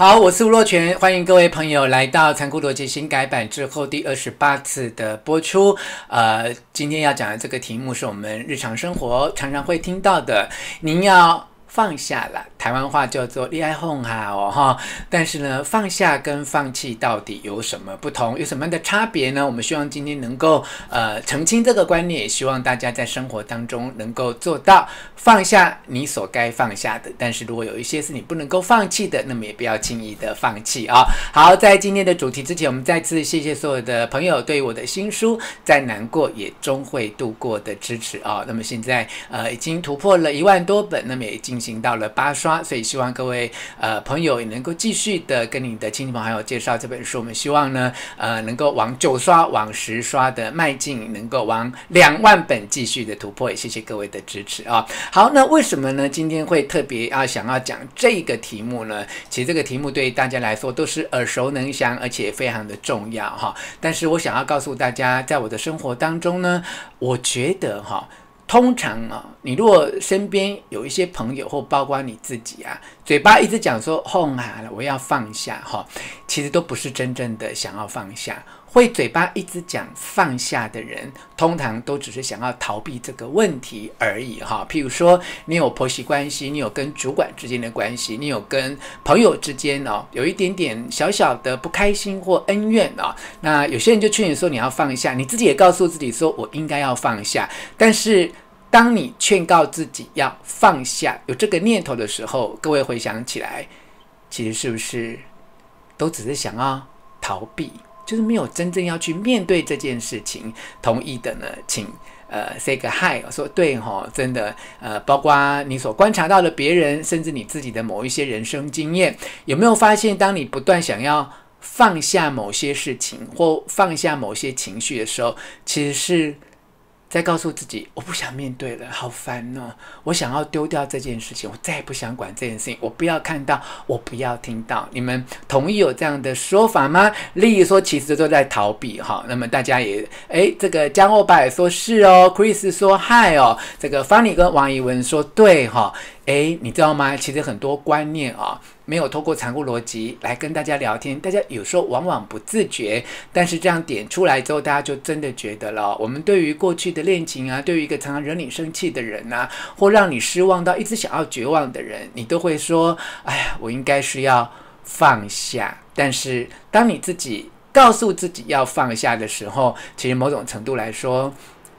好，我是吴若全，欢迎各位朋友来到《残酷逻辑》新改版之后第二十八次的播出。呃，今天要讲的这个题目是我们日常生活常常会听到的，您要放下了。台湾话叫做“恋爱哄哈”哦哈，但是呢，放下跟放弃到底有什么不同，有什么样的差别呢？我们希望今天能够呃澄清这个观念，也希望大家在生活当中能够做到放下你所该放下的。但是如果有一些是你不能够放弃的，那么也不要轻易的放弃啊。好，在今天的主题之前，我们再次谢谢所有的朋友对我的新书《再难过也终会度过》的支持啊。那么现在呃已经突破了一万多本，那么也已经进行到了八刷。所以希望各位呃朋友也能够继续的跟你的亲戚朋友介绍这本书。我们希望呢呃能够往九刷、往十刷的迈进，能够往两万本继续的突破。也谢谢各位的支持啊。好，那为什么呢？今天会特别要想要讲这个题目呢？其实这个题目对于大家来说都是耳熟能详，而且非常的重要哈。但是我想要告诉大家，在我的生活当中呢，我觉得哈。通常啊，你如果身边有一些朋友，或包括你自己啊，嘴巴一直讲说“哄啊，我要放下”哈，其实都不是真正的想要放下。会嘴巴一直讲放下的人，通常都只是想要逃避这个问题而已哈。譬如说，你有婆媳关系，你有跟主管之间的关系，你有跟朋友之间哦，有一点点小小的不开心或恩怨哦。那有些人就劝你说你要放下，你自己也告诉自己说我应该要放下。但是当你劝告自己要放下，有这个念头的时候，各位回想起来，其实是不是都只是想要逃避？就是没有真正要去面对这件事情，同意的呢，请呃 say 个 hi，说对哈，真的呃，包括你所观察到的别人，甚至你自己的某一些人生经验，有没有发现，当你不断想要放下某些事情或放下某些情绪的时候，其实是。再告诉自己，我不想面对了，好烦哦！我想要丢掉这件事情，我再也不想管这件事情，我不要看到，我不要听到。你们同意有这样的说法吗？例如说，其实都在逃避哈。那么大家也，诶，这个江欧巴也说是哦，Chris 说嗨哦，这个 Fanny 跟王怡文说对哈。诶，你知道吗？其实很多观念啊。没有透过残酷逻辑来跟大家聊天，大家有时候往往不自觉，但是这样点出来之后，大家就真的觉得了。我们对于过去的恋情啊，对于一个常常惹你生气的人啊，或让你失望到一直想要绝望的人，你都会说：“哎呀，我应该是要放下。”但是当你自己告诉自己要放下的时候，其实某种程度来说，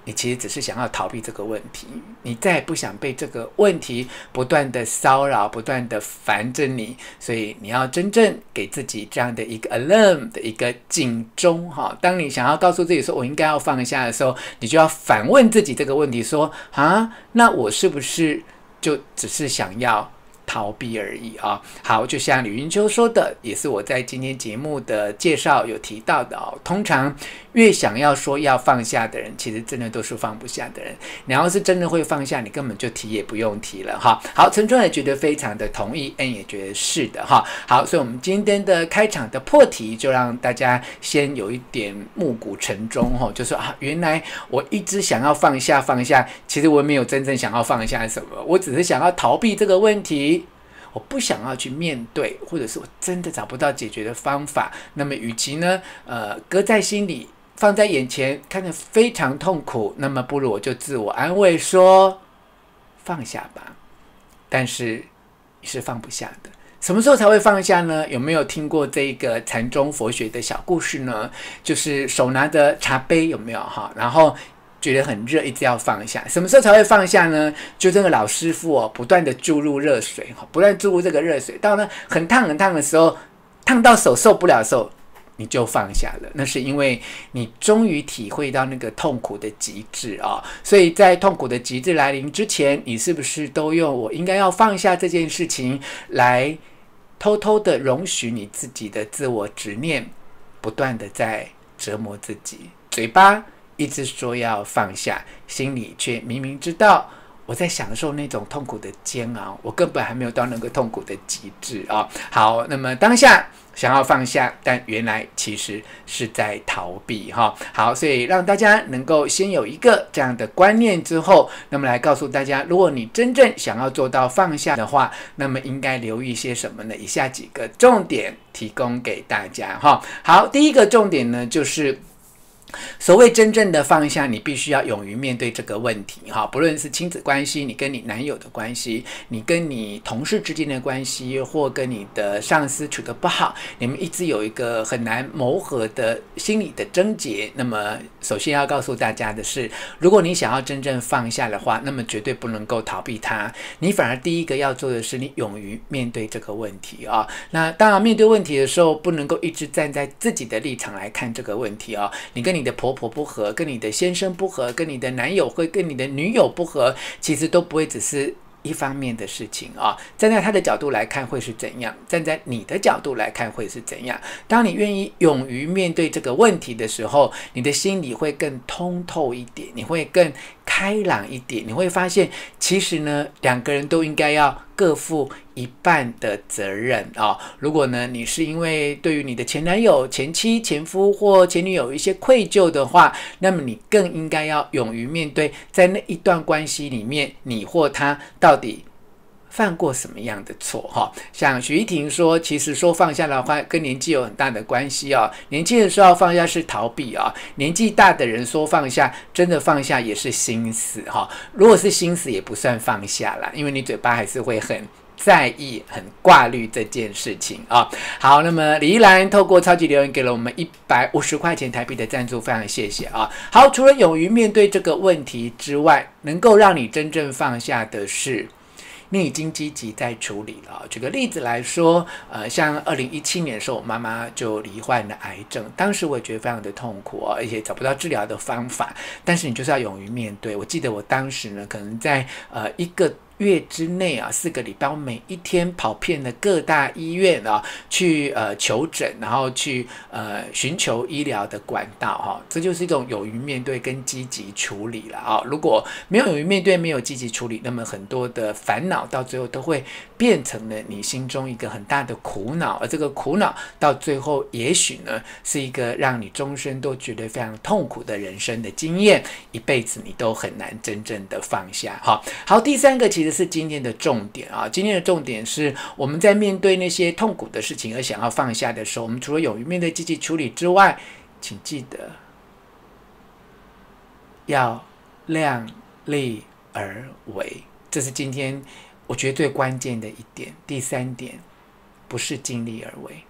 你其实只是想要逃避这个问题，你再也不想被这个问题不断的骚扰、不断的烦着你，所以你要真正给自己这样的一个 alarm 的一个警钟哈。当你想要告诉自己说“我应该要放下”的时候，你就要反问自己这个问题：说啊，那我是不是就只是想要？逃避而已啊！好，就像李云秋说的，也是我在今天节目的介绍有提到的哦。通常越想要说要放下的人，其实真的都是放不下的人。你要是真的会放下，你根本就提也不用提了哈。好，陈春也觉得非常的同意，N 也觉得是的哈。好，所以我们今天的开场的破题，就让大家先有一点暮鼓晨钟哈，就说啊，原来我一直想要放下放下，其实我没有真正想要放下什么，我只是想要逃避这个问题。我不想要去面对，或者是我真的找不到解决的方法。那么，与其呢，呃，搁在心里，放在眼前，看着非常痛苦，那么不如我就自我安慰说，放下吧。但是是放不下的，什么时候才会放下呢？有没有听过这个禅宗佛学的小故事呢？就是手拿着茶杯，有没有哈？然后。觉得很热，一直要放下。什么时候才会放下呢？就这个老师傅哦，不断的注入热水，不断注入这个热水，到呢很烫很烫的时候，烫到手受不了的时候，你就放下了。那是因为你终于体会到那个痛苦的极致啊、所以在痛苦的极致来临之前，你是不是都用我应该要放下这件事情来偷偷的容许你自己的自我执念，不断的在折磨自己，嘴巴。一直说要放下，心里却明明知道，我在享受那种痛苦的煎熬，我根本还没有到那个痛苦的极致啊。好，那么当下想要放下，但原来其实是在逃避哈。好，所以让大家能够先有一个这样的观念之后，那么来告诉大家，如果你真正想要做到放下的话，那么应该留意些什么呢？以下几个重点提供给大家哈。好，第一个重点呢就是。所谓真正的放下，你必须要勇于面对这个问题，哈，不论是亲子关系，你跟你男友的关系，你跟你同事之间的关系，或跟你的上司处得不好，你们一直有一个很难磨合的心理的症结。那么，首先要告诉大家的是，如果你想要真正放下的话，那么绝对不能够逃避它，你反而第一个要做的是，你勇于面对这个问题啊。那当然，面对问题的时候，不能够一直站在自己的立场来看这个问题啊。你跟你你的婆婆不和，跟你的先生不和，跟你的男友会跟你的女友不和，其实都不会只是一方面的事情啊。站在他的角度来看会是怎样？站在你的角度来看会是怎样？当你愿意勇于面对这个问题的时候，你的心里会更通透一点，你会更开朗一点，你会发现，其实呢，两个人都应该要。各负一半的责任啊、哦！如果呢，你是因为对于你的前男友、前妻、前夫或前女友一些愧疚的话，那么你更应该要勇于面对，在那一段关系里面，你或他到底犯过什么样的错？哈、像许玮婷说，其实说放下的话，跟年纪有很大的关系、哦。年轻的时候放下是逃避啊、哦，年纪大的人说放下，真的放下也是心死哈、如果是心死，也不算放下啦，因为你嘴巴还是会很在意、很挂虑这件事情啊、哦。好，那么李依兰透过超级留言给了我们一百五十块钱台币的赞助，非常谢谢啊、哦。好，除了勇于面对这个问题之外，能够让你真正放下的是。你已经积极在处理了。举个例子来说，呃，像二零一七年的时候，我妈妈就罹患了癌症，当时我也觉得非常的痛苦，而且找不到治疗的方法。但是你就是要勇于面对。我记得我当时呢，可能在呃一个。月之内啊，四个礼拜，我每一天跑遍了各大医院啊，去呃求诊，然后去呃寻求医疗的管道哈、这就是一种勇于面对跟积极处理了啊。如果没有勇于面对，没有积极处理，那么很多的烦恼到最后都会变成了你心中一个很大的苦恼，而这个苦恼到最后也许呢是一个让你终身都觉得非常痛苦的人生的经验，一辈子你都很难真正的放下。好，好，第三个其实。是今天的重点啊！今天的重点是我们在面对那些痛苦的事情而想要放下的时候，我们除了勇于面对、积极处理之外，请记得要量力而为，这是今天我觉得最关键的一点。第三点不是尽力而为，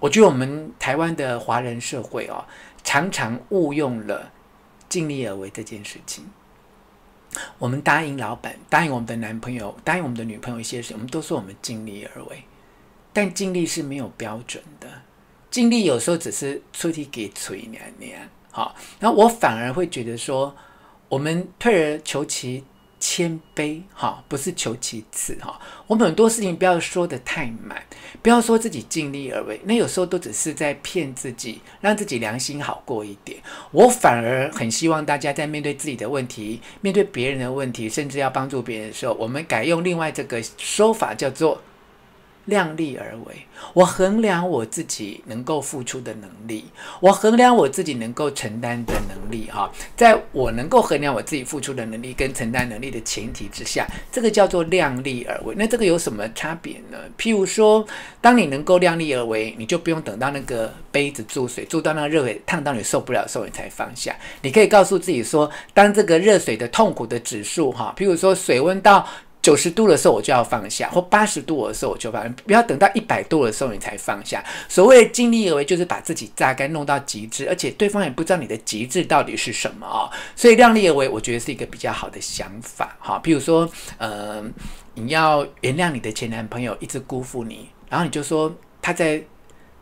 我觉得我们台湾的华人社会哦，常常误用了尽力而为这件事情。我们答应老板，答应我们的男朋友，答应我们的女朋友一些事，我们都说我们尽力而为，但尽力是没有标准的，尽力有时候只是出题给催娘娘。好，那我反而会觉得说，我们退而求其。谦卑，哈，不是求其次，哈。我们很多事情不要说得太满，不要说自己尽力而为，那有时候都只是在骗自己，让自己良心好过一点。我反而很希望大家在面对自己的问题、面对别人的问题，甚至要帮助别人的时候，我们改用另外这个说法，叫做。量力而为，我衡量我自己能够付出的能力，我衡量我自己能够承担的能力。哈，在我能够衡量我自己付出的能力跟承担能力的前提之下，这个叫做量力而为。那这个有什么差别呢？譬如说，当你能够量力而为，你就不用等到那个杯子注水，注到那个热水烫到你受不了的时候，你才放下。你可以告诉自己说，当这个热水的痛苦的指数，哈，譬如说水温到。九十度的时候我就要放下，或八十度的时候我就放，不要等到一百度的时候你才放下。所谓尽力而为，就是把自己榨干，弄到极致，而且对方也不知道你的极致到底是什么啊。所以量力而为，我觉得是一个比较好的想法。哈，比如说，嗯，你要原谅你的前男朋友一直辜负你，然后你就说他在。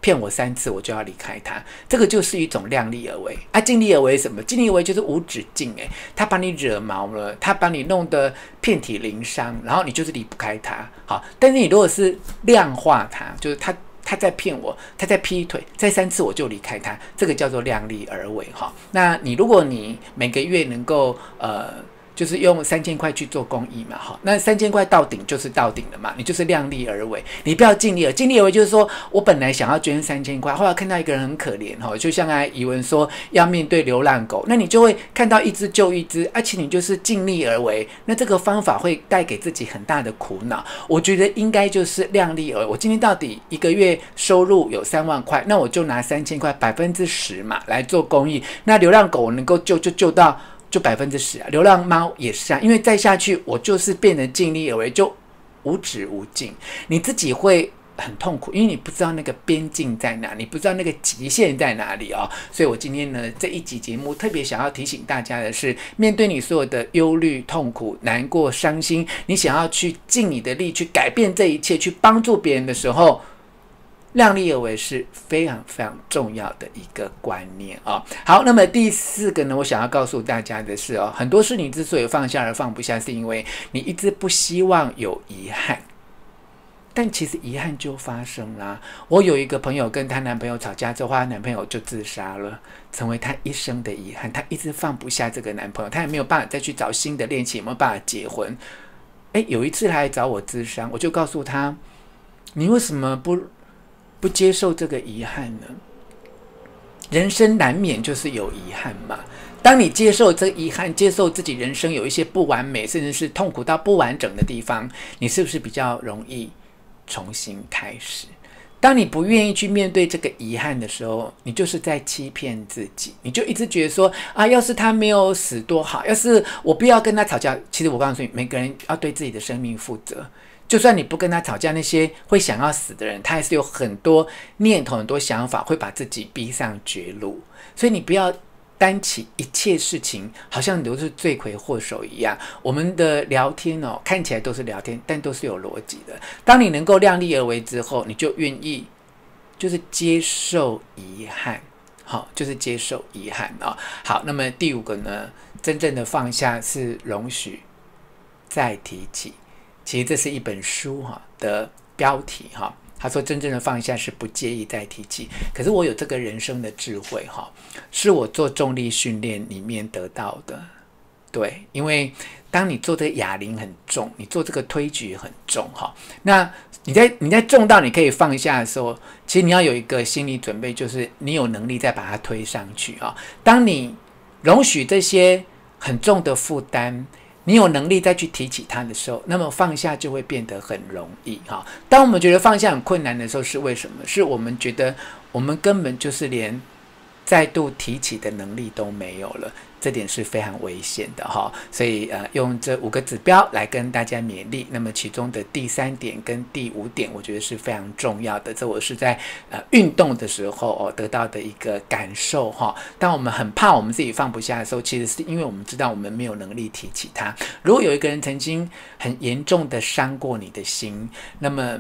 骗我三次，我就要离开他，这个就是一种量力而为啊！尽力而为什么？尽力而为就是无止境诶，他把你惹毛了，他把你弄得遍体鳞伤，然后你就是离不开他。好，但是你如果是量化他，就是他他在骗我，他在劈腿，再三次我就离开他，这个叫做量力而为哈。那你如果你每个月能够呃。就是用三千块去做公益嘛，哈，那三千块到顶就是到顶了嘛，你就是量力而为，你不要尽力而尽力而为，就是说我本来想要捐三千块，后来看到一个人很可怜哈，就像刚才怡文说要面对流浪狗，那你就会看到一只救一只，而且你就是尽力而为，那这个方法会带给自己很大的苦恼。我觉得应该就是量力而为，我今天到底一个月收入有三万块，那我就拿三千块百分之十嘛来做公益，那流浪狗我能够救就救到。就百分之十啊，流浪猫也是啊，因为再下去我就是变得尽力而为，就无止无尽，你自己会很痛苦，因为你不知道那个边境在哪，你不知道那个极限在哪里哦。所以我今天呢这一集节目特别想要提醒大家的是，面对你所有的忧虑、痛苦、难过、伤心，你想要去尽你的力去改变这一切，去帮助别人的时候。量力而为是非常非常重要的一个观念啊、好，那么第四个呢，我想要告诉大家的是哦，很多事你之所以放下而放不下，是因为你一直不希望有遗憾。但其实遗憾就发生啦。我有一个朋友跟她男朋友吵架之后，她男朋友就自杀了，成为她一生的遗憾。她一直放不下这个男朋友，她也没有办法再去找新的恋情，也没有办法结婚？诶，有一次她来找我咨商，我就告诉她：你为什么不？不接受这个遗憾呢？人生难免就是有遗憾嘛。当你接受这遗憾，接受自己人生有一些不完美，甚至是痛苦到不完整的地方，你是不是比较容易重新开始？当你不愿意去面对这个遗憾的时候，你就是在欺骗自己。你就一直觉得说啊，要是他没有死多好，要是我不要跟他吵架。其实我告诉你，每个人要对自己的生命负责。就算你不跟他吵架，那些会想要死的人，他还是有很多念头、很多想法，会把自己逼上绝路。所以你不要担起一切事情，好像你都是罪魁祸首一样。我们的聊天哦，看起来都是聊天，但都是有逻辑的。当你能够量力而为之后，你就愿意就是接受遗憾，好，就是接受遗憾啊、好，那么第五个呢，真正的放下是容许再提起。其实这是一本书哈的标题哈，他说真正的放下是不介意再提起。可是我有这个人生的智慧哈，是我做重力训练里面得到的。对，因为当你做这哑铃很重，你做这个推举很重哈，那你在你在重到你可以放下的时候，其实你要有一个心理准备，就是你有能力再把它推上去啊。当你容许这些很重的负担。你有能力再去提起它的时候，那么放下就会变得很容易哈。当我们觉得放下很困难的时候，是为什么？是我们觉得我们根本就是连再度提起的能力都没有了。这点是非常危险的哈，所以呃，用这五个指标来跟大家勉励。那么其中的第三点跟第五点，我觉得是非常重要的。这我是在呃运动的时候哦得到的一个感受哈。当我们很怕我们自己放不下的时候，其实是因为我们知道我们没有能力提起它。如果有一个人曾经很严重的伤过你的心，那么。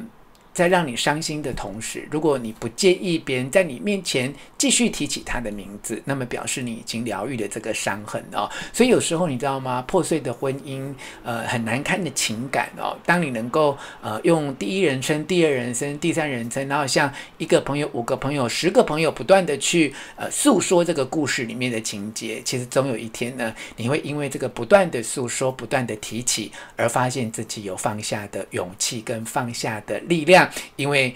在让你伤心的同时，如果你不介意别人在你面前继续提起他的名字，那么表示你已经疗愈了这个伤痕哦。所以有时候你知道吗？破碎的婚姻，呃，很难堪的情感哦。当你能够呃用第一人称、第二人称、第三人称，然后像一个朋友、五个朋友、十个朋友不断的去呃诉说这个故事里面的情节，其实总有一天呢，你会因为这个不断的诉说、不断的提起，而发现自己有放下的勇气跟放下的力量。因为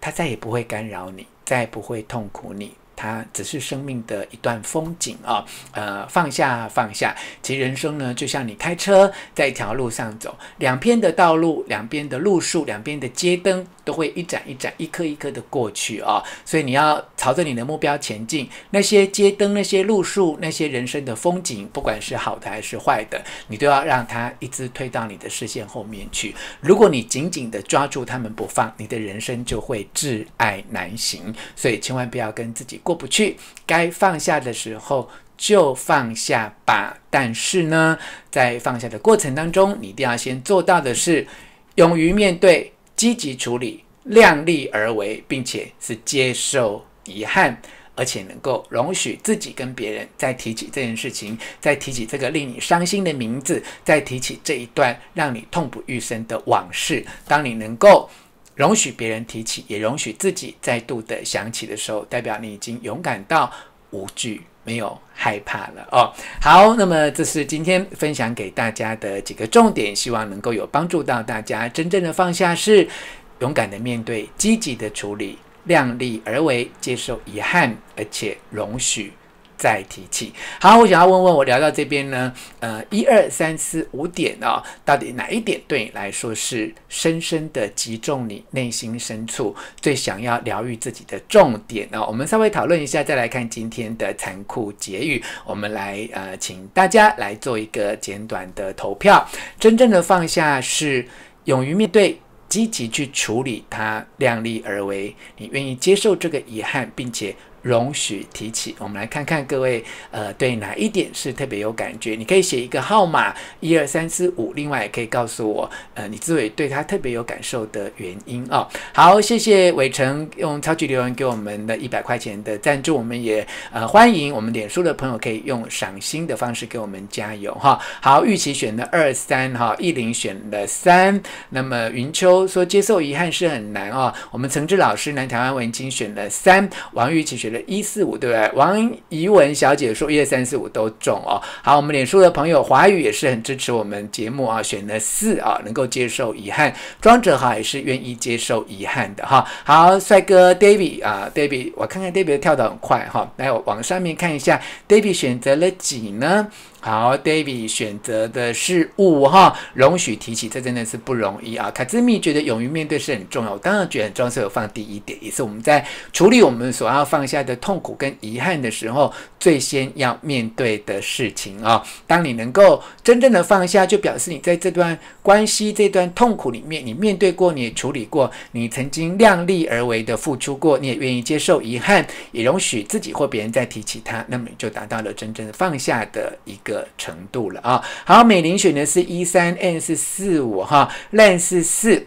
他再也不会干扰你，再也不会痛苦你。它只是生命的一段风景啊，呃，放下放下。其实人生呢，就像你开车在一条路上走，两边的道路，两边的路树，两边的街灯都会一盏一盏、一颗一颗的过去啊。所以你要朝着你的目标前进。那些街灯、那些路树、那些人生的风景，不管是好的还是坏的，你都要让它一直推到你的视线后面去。如果你紧紧的抓住它们不放，你的人生就会挚爱难行。所以千万不要跟自己过不去，该放下的时候就放下吧。但是呢，在放下的过程当中，你一定要先做到的是，勇于面对、积极处理、量力而为，并且是接受遗憾，而且能够容许自己跟别人再提起这件事情，再提起这个令你伤心的名字，再提起这一段让你痛不欲生的往事。当你能够。容许别人提起，也容许自己再度的想起的时候，代表你已经勇敢到无惧，没有害怕了哦。好，那么这是今天分享给大家的几个重点，希望能够有帮助到大家。真正的放下是勇敢的面对，积极的处理，量力而为，接受遗憾，而且容许。再提起。好，我想要问问，我聊到这边呢，呃，一二三四五点哦，到底哪一点对你来说是深深的击中你内心深处最想要疗愈自己的重点呢？我们稍微讨论一下，再来看今天的残酷结语。我们来呃，请大家来做一个简短的投票。真正的放下是勇于面对，积极去处理它，量力而为。你愿意接受这个遗憾，并且。容许提起，我们来看看各位，呃，对哪一点是特别有感觉？你可以写一个号码，一二三四五。另外也可以告诉我，呃，你之所以对他特别有感受的原因哦。好，谢谢伟成用超级留言给我们的一百块钱的赞助，我们也呃欢迎我们脸书的朋友可以用赏心的方式给我们加油哈、好，玉琪选了二三哈，艺林选了三。那么云秋说接受遗憾是很难哦。我们陈志老师南台湾文青选了三，王玉琪选了。一四五对不对？王怡文小姐说一二三四五都中哦。好，我们脸书的朋友华语也是很支持我们节目啊，选了四啊，能够接受遗憾。庄哲豪也是愿意接受遗憾的哈。好，帅哥 David 啊，David，我看看 David 跳得很快哈，来我往上面看一下，David 选择了几呢？好，David 选择的是五哈，容许提起，这真的是不容易啊。卡兹米觉得勇于面对是很重要，我当然觉得很重要，所以我放第一点，也是我们在处理我们所要放下的痛苦跟遗憾的时候，最先要面对的事情啊。当你能够真正的放下，就表示你在这段关系、这段痛苦里面，你面对过，你也处理过，你曾经量力而为的付出过，你也愿意接受遗憾，也容许自己或别人再提起它，那么你就达到了真正的放下的一个程度了啊！好，美玲选的是一三，N 是四五哈，LAN 是四。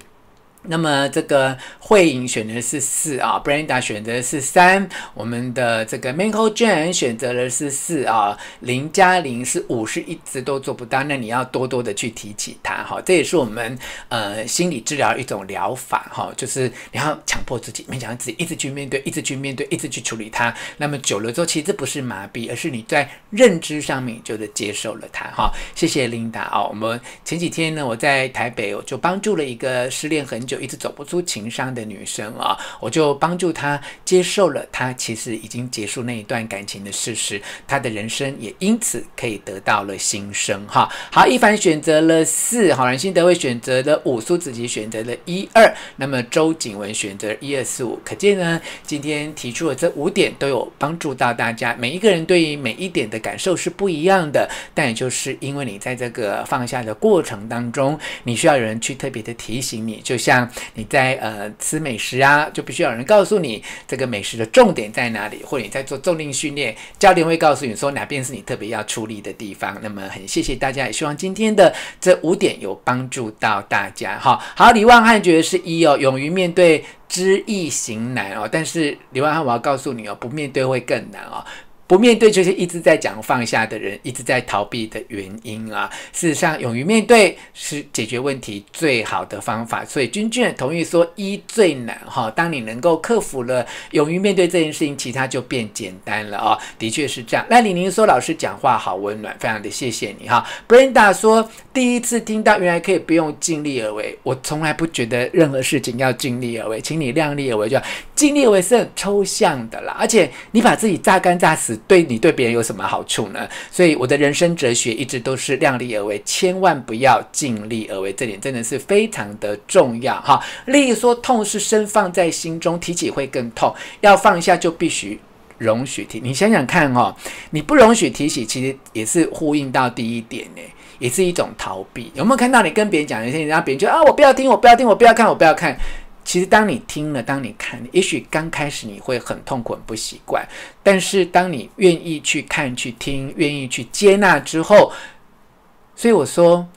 那么这个慧颖选的是四啊，Brenda 选择的是三，我们的这个 Michael Jan 选择的是四啊，零加零是五，是一直都做不到，那你要多多的去提起它哈，这也是我们呃心理治疗一种疗法哈，就是你要强迫自己，勉强自己一直去面对，一直去面对，一直去处理它，那么久了之后，其实不是麻痹，而是你在认知上面就是接受了它哈。谢谢 Linda 啊，我们前几天呢，我在台北我就帮助了一个失恋很久。就一直走不出情伤的女生啊，我就帮助她接受了她其实已经结束那一段感情的事实，她的人生也因此可以得到了新生哈。好，一凡选择了四，好，阮心德会选择的五，苏子琪选择了一二，那么周景文选择一二四五，可见呢，今天提出的这五点都有帮助到大家。每一个人对于每一点的感受是不一样的，但也就是因为你在这个放下的过程当中，你需要有人去特别的提醒你，就像。你在呃吃美食啊，就必须有人告诉你这个美食的重点在哪里，或者你在做重力训练，教练会告诉你说哪边是你特别要出力的地方。那么很谢谢大家，也希望今天的这五点有帮助到大家。哈，好，李万汉觉得是一哦，勇于面对，知易行难哦。但是李万汉，我要告诉你哦，不面对会更难哦。不面对就是一直在讲放下的人，一直在逃避的原因啊。事实上，勇于面对是解决问题最好的方法。所以君君同意说一最难哈。当你能够克服了勇于面对这件事情，其他就变简单了啊。的确是这样。赖李宁说老师讲话好温暖，非常的谢谢你哈。Brenda 说第一次听到原来可以不用尽力而为，我从来不觉得任何事情要尽力而为，请你量力而为就。尽力而为是很抽象的啦，而且你把自己榨干榨死。对你对别人有什么好处呢？所以我的人生哲学一直都是量力而为，千万不要尽力而为，这点真的是非常的重要哈。例如说，痛是深放在心中，提起会更痛，要放下就必须容许提。你想想看哦，你不容许提起，其实也是呼应到第一点呢，也是一种逃避。有没有看到你跟别人讲一些，让别人觉得啊，我不要听，我不要听，我不要看，我不要看。其实，当你听了，当你看，也许刚开始你会很痛苦、很不习惯。但是，当你愿意去看、去听、愿意去接纳之后，所以我说，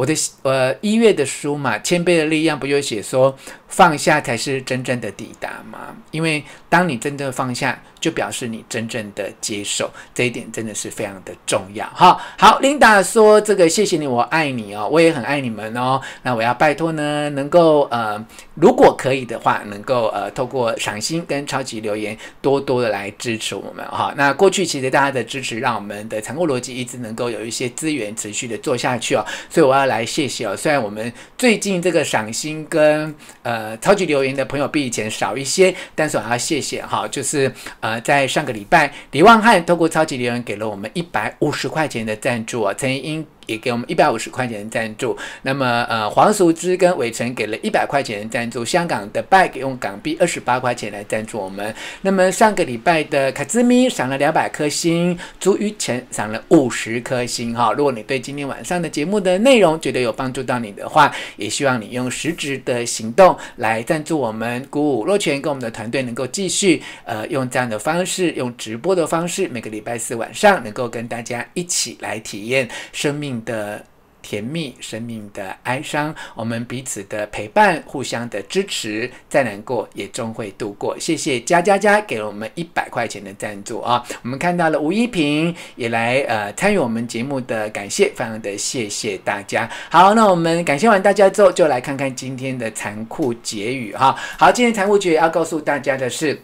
我的呃一月的书嘛，《谦卑的力量》不就写说放下才是真正的抵达吗？因为当你真正放下，就表示你真正的接受，这一点真的是非常的重要。哈，好，Linda 说这个谢谢你，我爱你哦，我也很爱你们哦。那我要拜托呢，能够呃，如果可以的话，能够呃，透过赏心跟超级留言，多多的来支持我们哈。那过去其实大家的支持，让我们的残酷逻辑一直能够有一些资源持续的做下去哦。所以我要来谢谢哦。虽然我们最近这个赏心跟呃超级留言的朋友比以前少一些，但是我要谢谢哈，就是呃。在上个礼拜，李旺汉透过超级留言给了我们一百五十块钱的赞助啊，陈英。也给我们一百五十块钱的赞助。那么，呃，黄淑芝跟伟成给了一百块钱的赞助。香港的拜给用港币二十八块钱来赞助我们。那么上个礼拜的卡兹咪赏了两百颗星，朱于成赏了五十颗星。哈，如果你对今天晚上的节目的内容觉得有帮助到你的话，也希望你用实质的行动来赞助我们，鼓舞若泉跟我们的团队能够继续呃用这样的方式，用直播的方式，每个礼拜四晚上能够跟大家一起来体验生命的甜蜜，生命的哀伤，我们彼此的陪伴，互相的支持，再难过也终会度过。谢谢佳佳佳给了我们一百块钱的赞助啊！我们看到了吴一平也来呃参与我们节目的感谢，非常的谢谢大家。好，那我们感谢完大家之后，就来看看今天的残酷结语哈。好，今天残酷结语要告诉大家的是，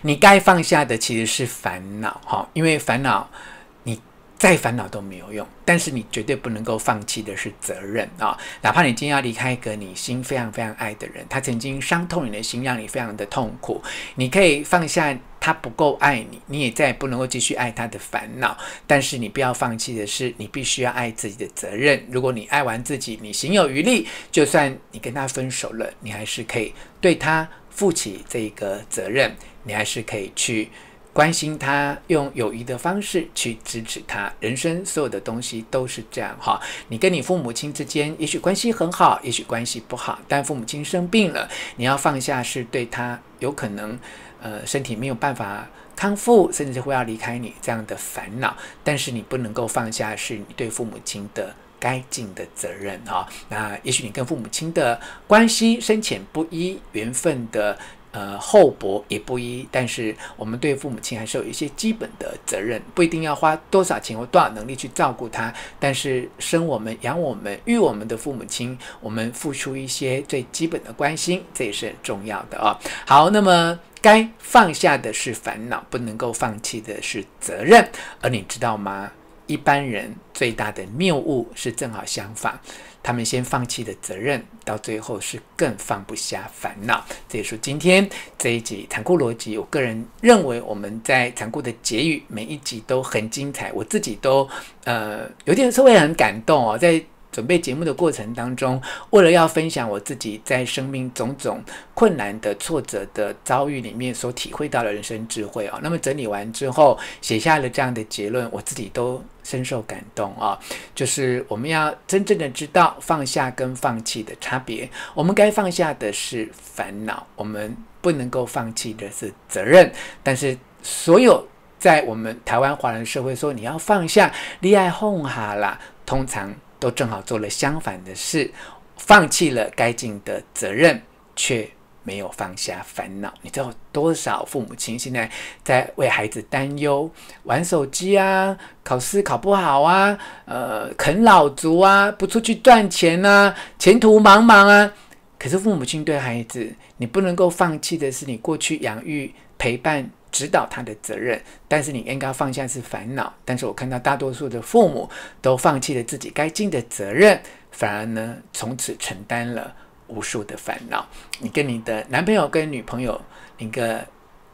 你该放下的其实是烦恼哈，因为烦恼。再烦恼都没有用，但是你绝对不能够放弃的是责任啊！哪怕你今天要离开一个你心非常非常爱的人，他曾经伤透你的心，让你非常的痛苦，你可以放下他不够爱你，你也再也不能够继续爱他的烦恼。但是你不要放弃的是，你必须要爱自己的责任。如果你爱完自己，你行有余力，就算你跟他分手了，你还是可以对他负起这个责任，你还是可以去。关心他，用友谊的方式去支持他。人生所有的东西都是这样哈。你跟你父母亲之间，也许关系很好，也许关系不好。但父母亲生病了，你要放下是对他有可能，呃，身体没有办法康复，甚至会要离开你这样的烦恼。但是你不能够放下，是你对父母亲的该尽的责任哈。那也许你跟父母亲的关系深浅不一，缘分的。呃，厚薄也不一，但是我们对父母亲还是有一些基本的责任，不一定要花多少钱或多少能力去照顾他，但是生我们、养我们、育我们的父母亲，我们付出一些最基本的关心，这也是很重要的哦。好，那么该放下的是烦恼，不能够放弃的是责任，而你知道吗？一般人最大的谬误是正好相反。他们先放弃的责任，到最后是更放不下烦恼。这也是今天这一集残酷逻辑。我个人认为，我们在残酷的结语每一集都很精彩，我自己都呃有点稍微很感动哦，在。准备节目的过程当中，为了要分享我自己在生命种种困难的挫折的遭遇里面所体会到的人生智慧啊，那么整理完之后写下了这样的结论，我自己都深受感动啊。就是我们要真正的知道放下跟放弃的差别，我们该放下的是烦恼，我们不能够放弃的是责任。但是所有在我们台湾华人社会说你要放下，你爱哄哈啦，通常。都正好做了相反的事，放弃了该尽的责任，却没有放下烦恼。你知道多少父母亲现在在为孩子担忧，玩手机啊，考试考不好啊，呃，啃老族啊，不出去赚钱啊，前途茫茫啊。可是父母亲对孩子，你不能够放弃的是你过去养育、陪伴。指导他的责任，但是你应该放下是烦恼。但是我看到大多数的父母都放弃了自己该尽的责任，反而呢，从此承担了无数的烦恼。你跟你的男朋友、跟女朋友，你个。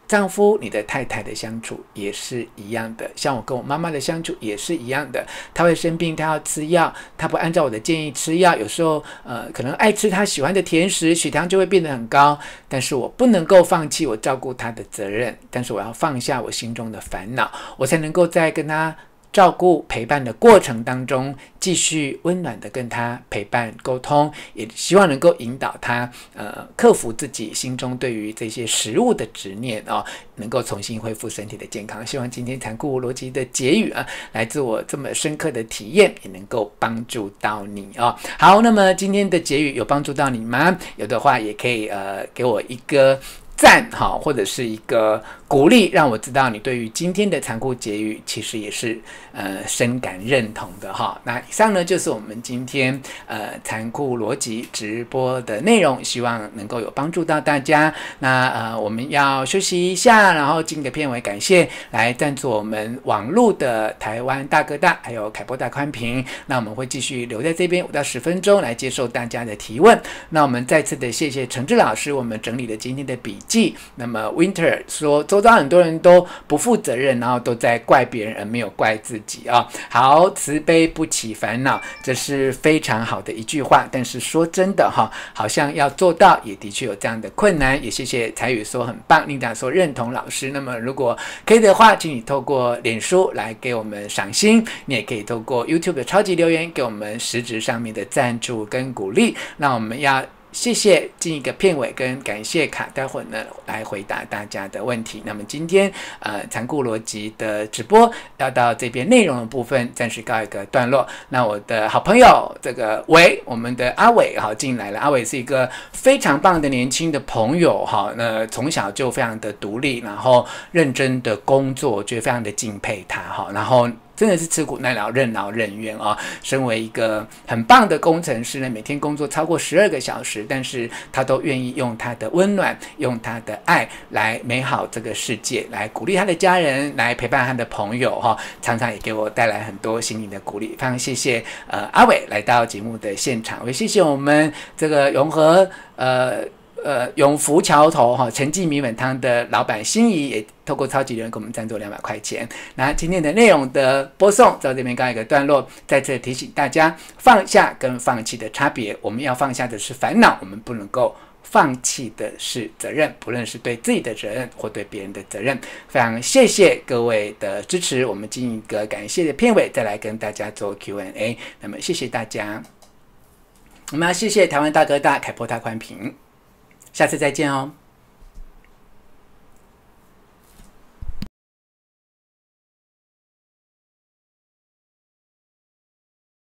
丈夫，你的太太的相处也是一样的，像我跟我妈妈的相处也是一样的。她会生病，她要吃药，她不按照我的建议吃药，有时候呃可能爱吃她喜欢的甜食，血糖就会变得很高。但是我不能够放弃我照顾她的责任，但是我要放下我心中的烦恼，我才能够在跟她照顾陪伴的过程当中，继续温暖的跟他陪伴沟通，也希望能够引导他，呃，克服自己心中对于这些食物的执念、哦，能够重新恢复身体的健康。希望今天残酷逻辑的结语啊，来自我这么深刻的体验，也能够帮助到你哦。好，那么今天的结语有帮助到你吗？有的话也可以呃给我一个赞哈，或者是一个。鼓励让我知道你对于今天的残酷结语其实也是呃深感认同的哈。那以上呢就是我们今天呃残酷逻辑直播的内容，希望能够有帮助到大家。那呃我们要休息一下，然后进个片尾感谢来赞助我们网络的台湾大哥大还有凯擘大宽频。那我们会继续留在这边五到十分钟来接受大家的提问。那我们再次的谢谢诚志老师，我们整理了今天的笔记。那么 Winter 说周遭很多人都不负责任，然后都在怪别人，而没有怪自己啊、好，慈悲不起烦恼，这是非常好的一句话。但是说真的哈，好像要做到，也的确有这样的困难。也谢谢彩宇说很棒，琳达说认同老师。那么如果可以的话，请你透过脸书来给我们赏心，你也可以透过 YouTube 的超级留言给我们实质上面的赞助跟鼓励。那我们要。谢谢，进一个片尾跟感谢卡，待会儿呢来回答大家的问题。那么今天呃残酷逻辑的直播要到这边内容的部分暂时告一个段落。那我的好朋友这个伟，我们的阿伟哈进来了。阿伟是一个非常棒的年轻的朋友哈，那从小就非常的独立，然后认真的工作，我觉得非常的敬佩他哈，然后。真的是吃苦耐劳、任劳任怨啊！身为一个很棒的工程师呢，每天工作超过十二个小时，但是他都愿意用他的温暖、用他的爱来美好这个世界，来鼓励他的家人，来陪伴他的朋友哈。常常也给我带来很多心灵的鼓励。非常谢谢呃阿伟来到节目的现场，也谢谢我们这个融合呃。呃，永福桥头哈陈记米粉汤的老板心仪也透过超级留言给我们赞助两百块钱。那今天的内容的播送到这边告一个段落，再次提醒大家放下跟放弃的差别。我们要放下的是烦恼，我们不能够放弃的是责任，不论是对自己的责任或对别人的责任。非常谢谢各位的支持，我们进一个感谢的片尾，再来跟大家做 Q&A。那么谢谢大家，我们要谢谢台湾大哥大凯波大宽屏。下次再见哦。